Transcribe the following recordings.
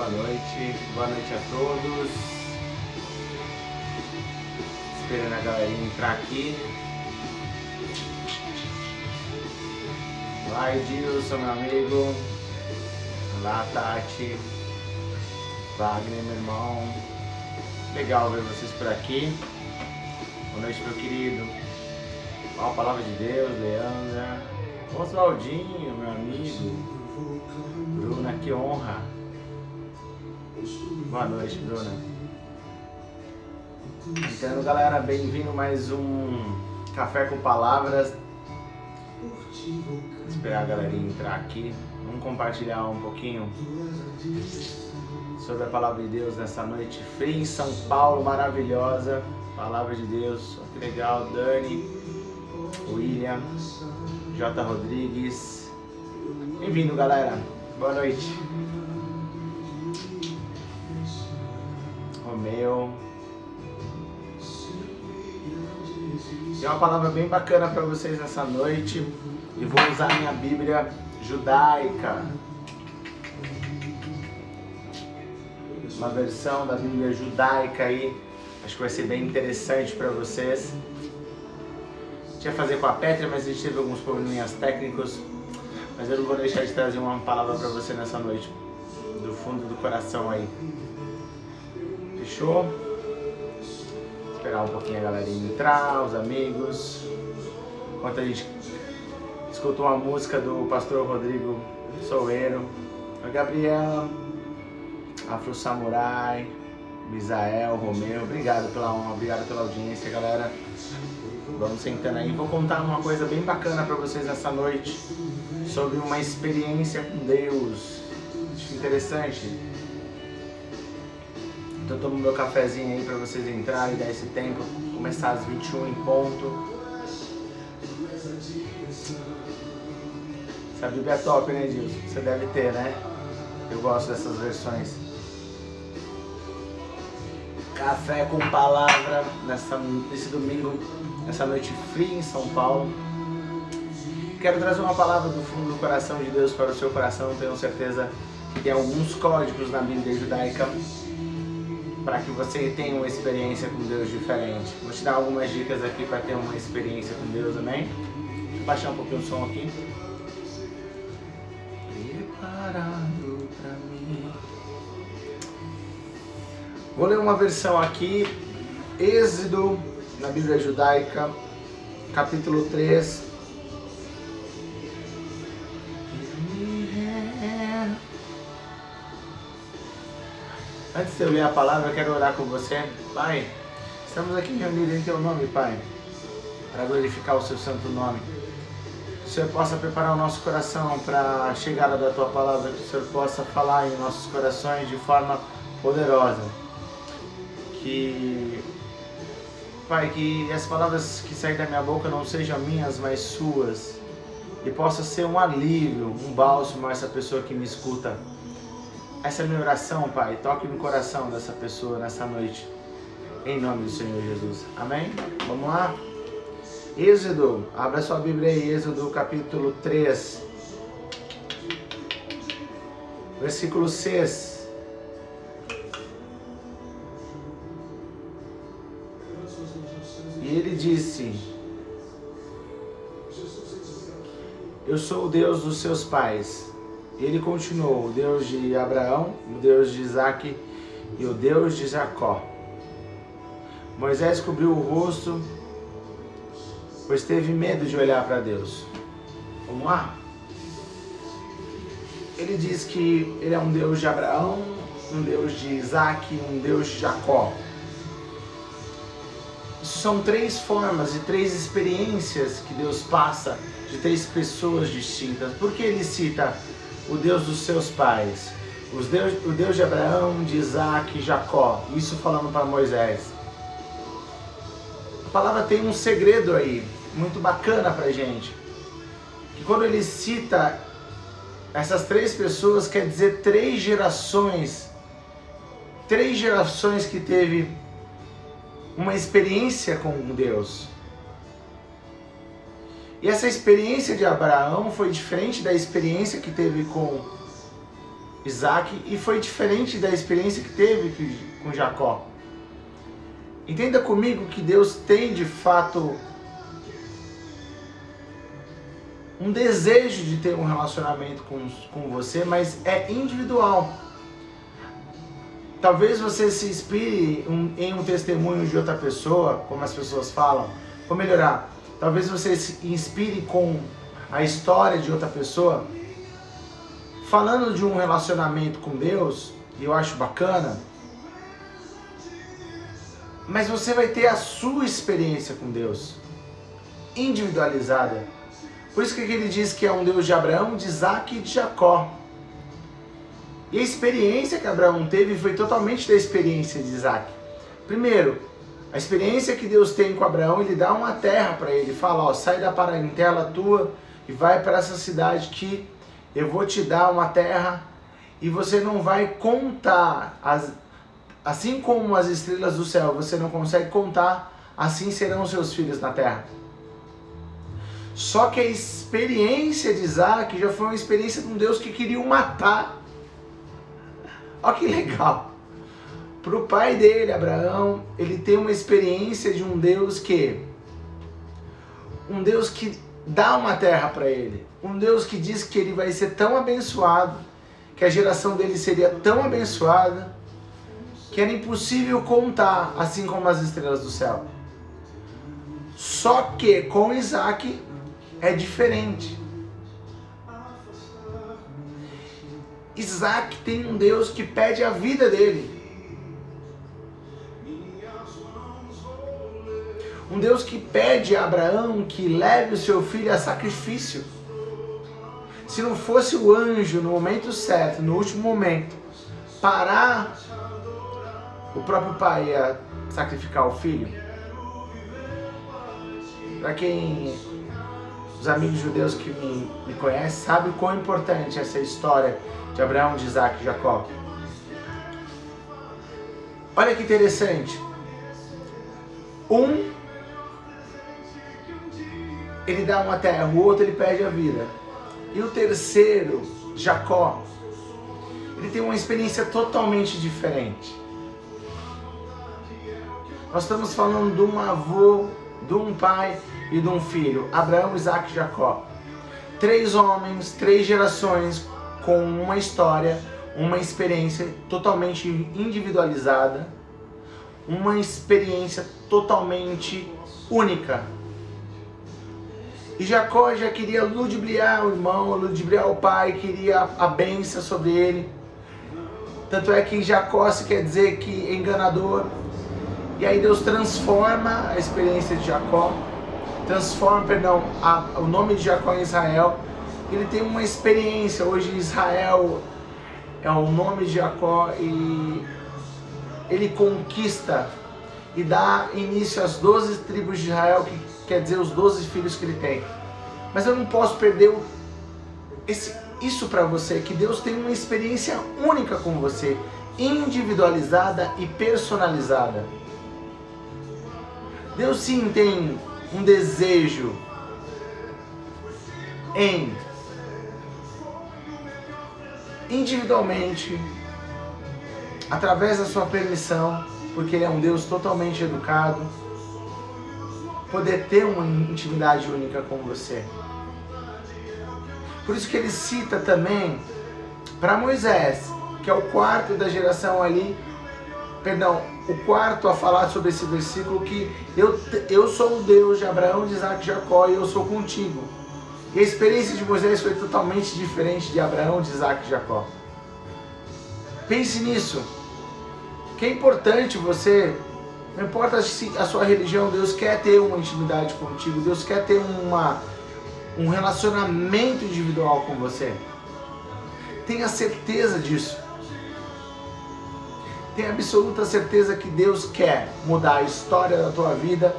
Boa noite, boa noite a todos. Esperando a galerinha entrar aqui. Olá, Edilson, meu amigo. Olá, Tati. Wagner, meu irmão. Legal ver vocês por aqui. Boa noite, meu querido. Ó, a palavra de Deus, Leandra. Oswaldinho, meu amigo. Bruna, que honra. Boa noite, Bruna. Então, galera, bem-vindo mais um Café com Palavras. Vou esperar a galerinha entrar aqui. Vamos compartilhar um pouquinho sobre a palavra de Deus nessa noite fria em São Paulo, maravilhosa. Palavra de Deus, que legal. Dani, William, J. Rodrigues. Bem-vindo, galera. Boa noite. Romeu. Tem uma palavra bem bacana para vocês nessa noite. E vou usar minha Bíblia judaica. Uma versão da Bíblia judaica aí. Acho que vai ser bem interessante para vocês. Tinha fazer com a Petra, mas a gente teve alguns probleminhas técnicos. Mas eu não vou deixar de trazer uma palavra para você nessa noite. Do fundo do coração aí. Fechou? Esperar um pouquinho a galerinha entrar, os amigos. Enquanto a gente escutou uma música do pastor Rodrigo Soueiro. A Gabriela, Afro Samurai, Misael, Romeu. Obrigado pela honra, obrigado pela audiência, galera. Vamos sentando aí. Vou contar uma coisa bem bacana para vocês nessa noite sobre uma experiência com Deus. Acho interessante. Então tomo meu cafezinho aí para vocês entrarem, dar esse tempo, começar às 21 em ponto. Essa Bíblia é top, né, Edilson? Você deve ter, né? Eu gosto dessas versões. Café com palavra nessa, nesse domingo, nessa noite fria em São Paulo. Quero trazer uma palavra do fundo do coração de Deus para o seu coração. Tenho certeza que tem alguns códigos na Bíblia judaica para que você tenha uma experiência com Deus diferente. Vou te dar algumas dicas aqui para ter uma experiência com Deus, amém? Vou baixar um pouquinho o som aqui. Preparado para mim. Vou ler uma versão aqui, Êxodo, na Bíblia judaica, capítulo 3, Antes de eu ler a palavra, eu quero orar com você. Pai, estamos aqui reunidos em Teu nome, Pai, para glorificar o Seu santo nome. Que o Senhor possa preparar o nosso coração para a chegada da Tua palavra, que o Senhor possa falar em nossos corações de forma poderosa. Que, Pai, que as palavras que saem da minha boca não sejam minhas, mas Suas. E possa ser um alívio, um bálsamo a essa pessoa que me escuta. Essa é a minha oração, Pai. Toque no coração dessa pessoa nessa noite. Em nome do Senhor Jesus. Amém? Vamos lá? Êxodo. Abra sua Bíblia aí, Êxodo capítulo 3. Versículo 6. E ele disse: Eu sou o Deus dos seus pais ele continuou, o Deus de Abraão, o Deus de Isaac e o Deus de Jacó. Moisés cobriu o rosto, pois teve medo de olhar para Deus. Vamos lá? Ele diz que ele é um Deus de Abraão, um Deus de Isaac, um Deus de Jacó. São três formas e três experiências que Deus passa de três pessoas distintas. Por que ele cita o Deus dos seus pais, Deus, o Deus de Abraão, de Isaac e Jacó. Isso falando para Moisés. A palavra tem um segredo aí, muito bacana para gente. Que quando ele cita essas três pessoas, quer dizer três gerações. Três gerações que teve uma experiência com Deus. E essa experiência de Abraão foi diferente da experiência que teve com Isaac e foi diferente da experiência que teve com Jacó. Entenda comigo que Deus tem de fato um desejo de ter um relacionamento com, com você, mas é individual. Talvez você se inspire em um testemunho de outra pessoa, como as pessoas falam, vou melhorar. Talvez você se inspire com a história de outra pessoa, falando de um relacionamento com Deus, e eu acho bacana, mas você vai ter a sua experiência com Deus, individualizada. Por isso que ele diz que é um Deus de Abraão, de Isaac e de Jacó. E a experiência que Abraão teve foi totalmente da experiência de Isaac. Primeiro, a experiência que Deus tem com Abraão, ele dá uma terra para ele, fala, ó, sai da parentela tua e vai para essa cidade que eu vou te dar uma terra e você não vai contar as assim como as estrelas do céu, você não consegue contar, assim serão seus filhos na terra. Só que a experiência de Isaac já foi uma experiência de um Deus que queria o matar Olha que legal. Para o pai dele, Abraão, ele tem uma experiência de um Deus que. Um Deus que dá uma terra para ele. Um Deus que diz que ele vai ser tão abençoado, que a geração dele seria tão abençoada, que era impossível contar, assim como as estrelas do céu. Só que com Isaac é diferente. Isaac tem um Deus que pede a vida dele. Um Deus que pede a Abraão que leve o seu filho a sacrifício. Se não fosse o anjo no momento certo, no último momento, parar, o próprio pai ia sacrificar o filho. Para quem os amigos judeus que me, me conhecem sabem o quão importante é essa história de Abraão, de Isaac e Jacó. Olha que interessante. Um, ele dá uma terra, o outro ele perde a vida. E o terceiro, Jacó, ele tem uma experiência totalmente diferente. Nós estamos falando de um avô, de um pai e de um filho, Abraão, Isaac e Jacó. Três homens, três gerações com uma história, uma experiência totalmente individualizada, uma experiência totalmente única. E Jacó já queria ludibriar o irmão, ludibriar o pai, queria a benção sobre ele. Tanto é que Jacó se quer dizer que é enganador. E aí Deus transforma a experiência de Jacó, transforma, perdão, a, o nome de Jacó em Israel ele tem uma experiência. Hoje Israel é o nome de Jacó e ele conquista e dá início às 12 tribos de Israel, que quer dizer os 12 filhos que ele tem. Mas eu não posso perder esse, isso para você, que Deus tem uma experiência única com você, individualizada e personalizada. Deus sim tem um desejo em individualmente, através da sua permissão, porque Ele é um Deus totalmente educado, poder ter uma intimidade única com você. Por isso que ele cita também para Moisés, que é o quarto da geração ali, perdão, o quarto a falar sobre esse versículo que eu, eu sou o Deus de Abraão, de Isaac e Jacó e eu sou contigo. E a experiência de Moisés foi totalmente diferente de Abraão, de Isaac e Jacó. Pense nisso. Que é importante você, não importa se a sua religião, Deus quer ter uma intimidade contigo, Deus quer ter uma, um relacionamento individual com você. Tenha certeza disso. Tenha absoluta certeza que Deus quer mudar a história da tua vida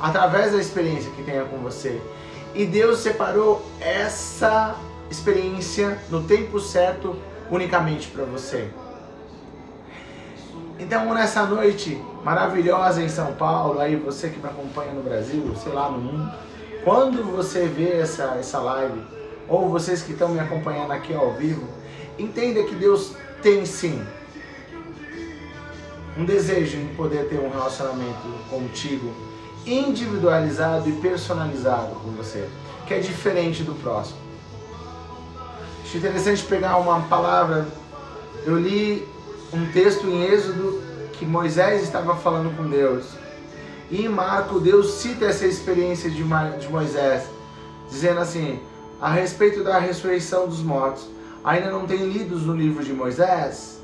através da experiência que tenha com você. E Deus separou essa experiência no tempo certo unicamente para você. Então, nessa noite maravilhosa em São Paulo, aí você que me acompanha no Brasil, sei lá, no mundo, quando você vê essa, essa live, ou vocês que estão me acompanhando aqui ao vivo, entenda que Deus tem sim um desejo em poder ter um relacionamento contigo individualizado e personalizado com você, que é diferente do próximo. Acho interessante pegar uma palavra. Eu li um texto em Êxodo que Moisés estava falando com Deus. E em Marco, Deus cita essa experiência de Moisés, dizendo assim: a respeito da ressurreição dos mortos, ainda não tem lidos no livro de Moisés?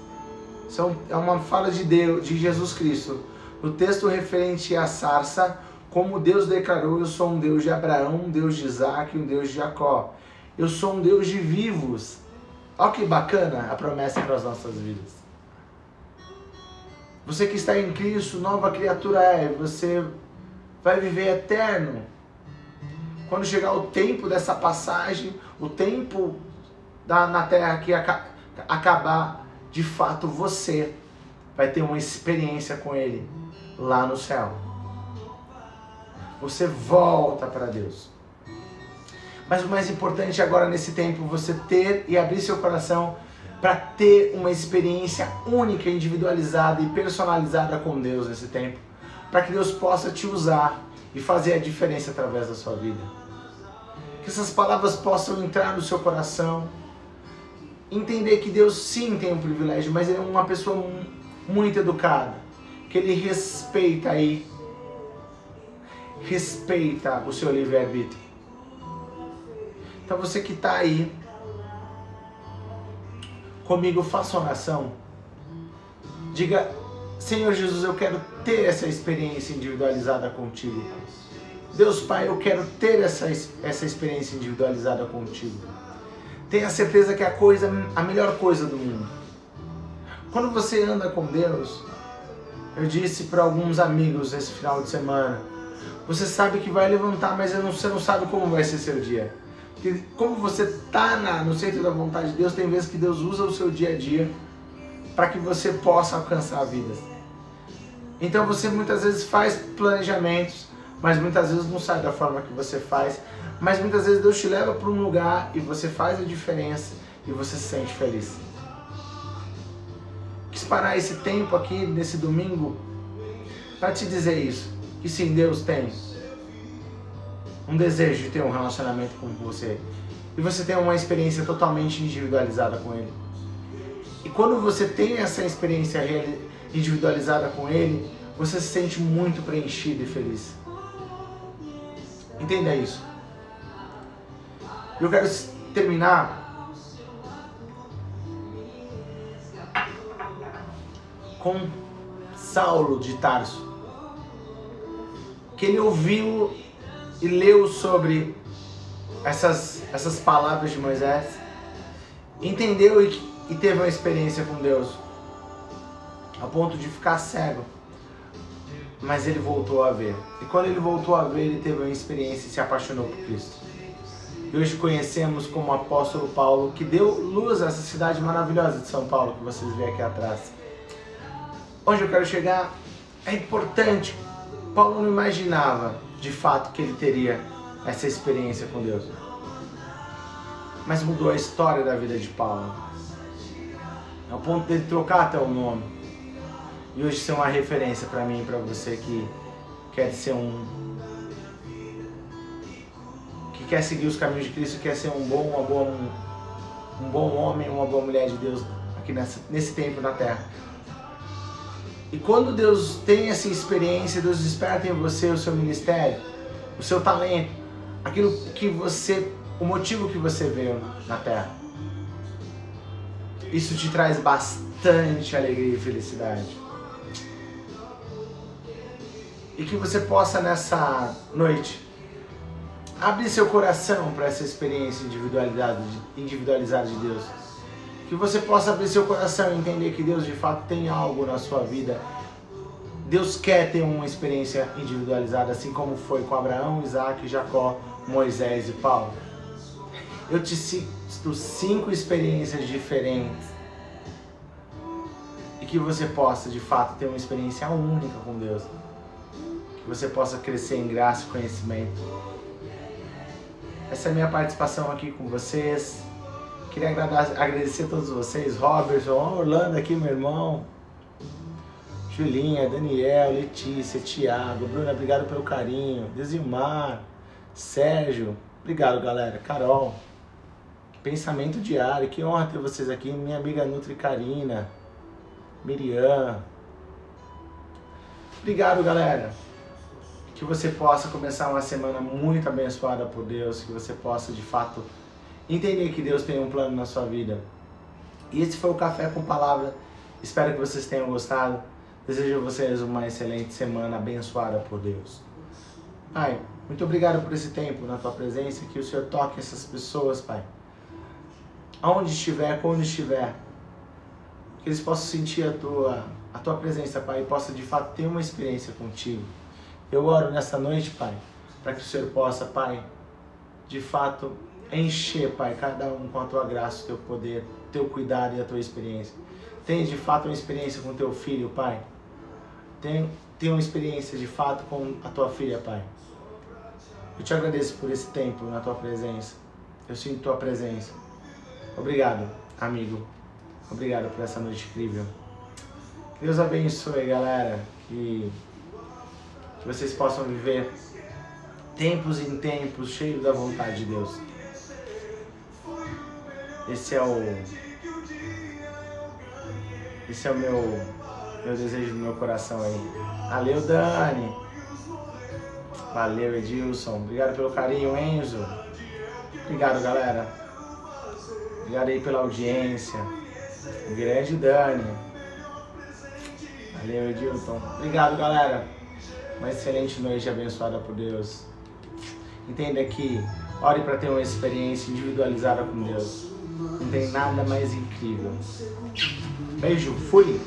São, é uma fala de Deus, de Jesus Cristo. No texto referente à sarça, como Deus declarou, eu sou um Deus de Abraão, um Deus de Isaac um Deus de Jacó. Eu sou um Deus de vivos. Olha que bacana a promessa para as nossas vidas. Você que está em Cristo, nova criatura é, você vai viver eterno. Quando chegar o tempo dessa passagem, o tempo da, na terra que aca, acabar, de fato você vai ter uma experiência com Ele lá no céu. Você volta para Deus. Mas o mais importante agora nesse tempo, você ter e abrir seu coração para ter uma experiência única, individualizada e personalizada com Deus nesse tempo, para que Deus possa te usar e fazer a diferença através da sua vida. Que essas palavras possam entrar no seu coração entender que Deus sim tem um privilégio, mas ele é uma pessoa muito educada, que ele respeita aí, respeita o seu livre-arbítrio. Então você que está aí comigo, faça oração. Diga, Senhor Jesus, eu quero ter essa experiência individualizada contigo. Deus Pai, eu quero ter essa, essa experiência individualizada contigo tenha certeza que é a coisa, a melhor coisa do mundo. Quando você anda com Deus, eu disse para alguns amigos esse final de semana, você sabe que vai levantar, mas você não sabe como vai ser seu dia. Porque como você está no centro da vontade de Deus, tem vezes que Deus usa o seu dia a dia para que você possa alcançar vidas. Então você muitas vezes faz planejamentos, mas muitas vezes não sai da forma que você faz mas muitas vezes Deus te leva para um lugar e você faz a diferença e você se sente feliz. Quis parar esse tempo aqui, nesse domingo, para te dizer isso. Que sim, Deus tem um desejo de ter um relacionamento com você. E você tem uma experiência totalmente individualizada com Ele. E quando você tem essa experiência individualizada com Ele, você se sente muito preenchido e feliz. Entenda isso. Eu quero terminar com Saulo de Tarso, que ele ouviu e leu sobre essas, essas palavras de Moisés, entendeu e, e teve uma experiência com Deus, a ponto de ficar cego. Mas ele voltou a ver. E quando ele voltou a ver, ele teve uma experiência e se apaixonou por Cristo e hoje conhecemos como apóstolo Paulo, que deu luz a essa cidade maravilhosa de São Paulo que vocês veem aqui atrás. Onde eu quero chegar é importante. Paulo não imaginava de fato que ele teria essa experiência com Deus. Mas mudou a história da vida de Paulo. Ao ponto dele trocar até o nome. E hoje ser uma referência para mim e para você que quer ser um quer seguir os caminhos de Cristo, quer ser um bom, uma boa, um, um bom homem, uma boa mulher de Deus aqui nessa, nesse tempo na Terra. E quando Deus tem essa experiência, Deus desperta em você o seu ministério, o seu talento, aquilo que você, o motivo que você veio na Terra. Isso te traz bastante alegria e felicidade. E que você possa nessa noite Abre seu coração para essa experiência individualizada de Deus. Que você possa abrir seu coração e entender que Deus de fato tem algo na sua vida. Deus quer ter uma experiência individualizada, assim como foi com Abraão, Isaac, Jacó, Moisés e Paulo. Eu te cito cinco experiências diferentes e que você possa de fato ter uma experiência única com Deus. Que você possa crescer em graça e conhecimento essa é a minha participação aqui com vocês. Queria agradecer a todos vocês, Robertson, Orlando aqui, meu irmão. Julinha, Daniel, Letícia, Tiago, Bruna, obrigado pelo carinho. Desilmar, Sérgio, obrigado galera. Carol, pensamento diário, que honra ter vocês aqui. Minha amiga Nutri Karina, Miriam. Obrigado galera. Que você possa começar uma semana muito abençoada por Deus, que você possa de fato entender que Deus tem um plano na sua vida. E esse foi o Café com Palavra. Espero que vocês tenham gostado. Desejo a vocês uma excelente semana abençoada por Deus. Pai, muito obrigado por esse tempo na tua presença, que o Senhor toque essas pessoas, Pai. Aonde estiver, quando estiver, que eles possam sentir a tua, a tua presença, Pai, e possam de fato ter uma experiência contigo. Eu oro nessa noite, Pai, para que o Senhor possa, Pai, de fato encher, Pai, cada um com a tua graça, o teu poder, teu cuidado e a tua experiência. Tenha de fato uma experiência com teu filho, Pai tenha, tenha uma experiência de fato com a tua filha, Pai. Eu te agradeço por esse tempo na tua presença. Eu sinto tua presença. Obrigado, amigo. Obrigado por essa noite incrível. Deus abençoe, galera. Que, que vocês possam viver tempos em tempos cheios da vontade de Deus. Esse é o. Esse é o meu meu desejo do meu coração aí. Valeu, Dani. Valeu, Edilson. Obrigado pelo carinho, Enzo. Obrigado, galera. Obrigado aí pela audiência. O grande Dani. Valeu, Edilson. Obrigado, galera. Uma excelente noite abençoada por Deus. Entenda que ore para ter uma experiência individualizada com Deus. Não tem nada mais incrível. Beijo, fui!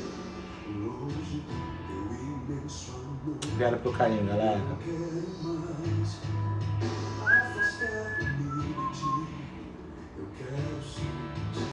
Obrigado pelo carinho, galera.